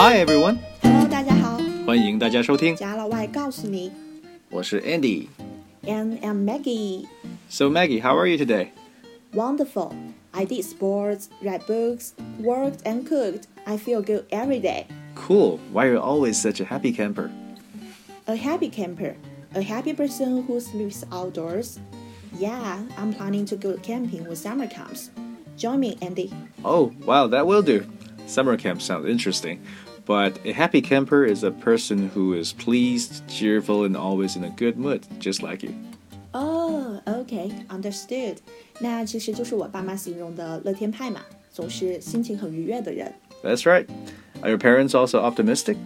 Hi everyone， Hello，大家好，欢迎大家收听，贾老外告诉你我是 Andy。 ，and I'm Maggie. So Maggie, how are you today? Wonderful. I did sports, read books, worked and cooked. I feel good every day. Cool. Why are you always such a happy camper? A happy camper, a happy person who lives outdoors. Yeah, I'm planning to go camping when summer comes. Join me, Andy. Oh, wow, that will do. Summer camp sounds interesting. But a happy camper is a person who is pleased, cheerful, and always in a good mood, just like you. Oh, okay, understood. 那其实就是我爸妈形容的乐天派嘛，总是心情很愉悦的人。 That's right. Are your parents also optimistic?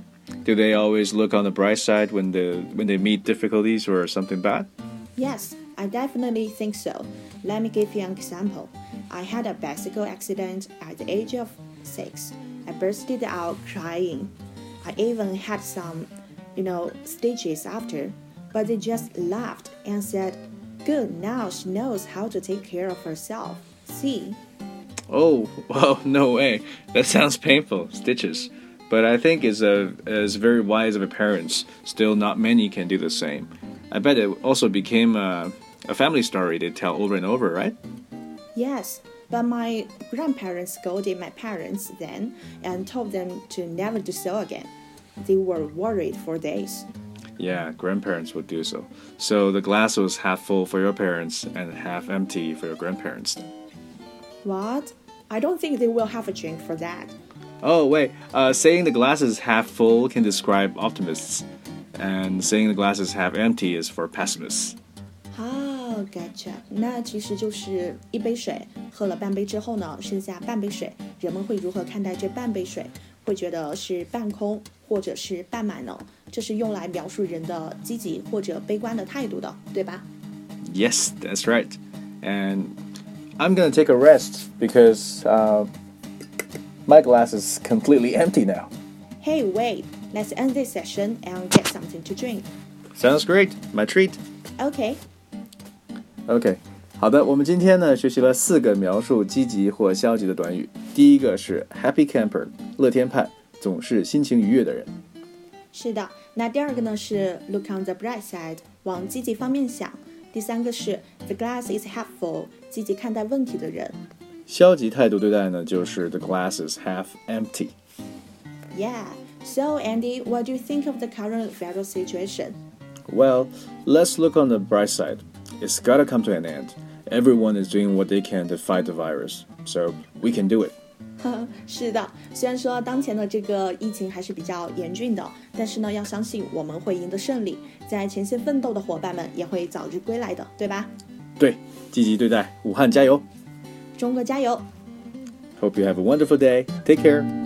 Do they always look on the bright side when the when they meet difficulties or something bad? Yes, I definitely think so. Let me give you an example. I had a bicycle accident at the age of six. I bursted out crying. I even had some, you know, stitches after, but they just laughed and said, Good, now she knows how to take care of herself. See? Oh, well, no way. That sounds painful. Stitches. But I think it's, uh, a as very wise of a parents, still not many can do the same. I bet it also became a, a family story they tell over and over, right? Yes, but my grandparents scolded my parents then and told them to never do so again. They were worried for days. Yeah, grandparents would do so. So the glass was half full for your parents and half empty for your grandparents. What? I don't think they will have a drink for that. Oh, wait. Uh, saying the glass is half full can describe optimists, and saying the glass is half empty is for pessimists. 哦、g o t c h a 那其实就是一杯水 喝了半杯之后呢，剩下半杯水，人们会如何看待这半杯水？会觉得是半空或者是半满呢？这是用来描述人的积极或者悲观的态度的，对吧？ Yes, that's right. And I'm gonna take a rest because uh, my glass is completely empty now. Hey, wait. Let's end this session and get something to drink. Sounds great. My treat. Okay. OK， 好的，我们今天呢学习了四个描述积极或消极的短语。第一个是 happy camper，乐天派，总是心情愉悦的人。是的，那第二个呢是 look on the bright side，往积极方面想。第三个是 the glass is half full，积极看待问题的人。消极态度对待呢，就是 the glass is half empty。 Yeah. So Andy, what do you think of the current virus situation? Well, let's look on the bright side. It's gotta come to an end. Everyone is doing what they can to fight the virus, so we can do it. 是的，虽然说当前的这个疫情还是比较严峻的，但是呢，要相信我们会赢得胜利，在前线奋斗的伙伴们也会早日归来的，对吧？对，积极对待，武汉加油！中国加油！ Hope you have a wonderful day. Take care.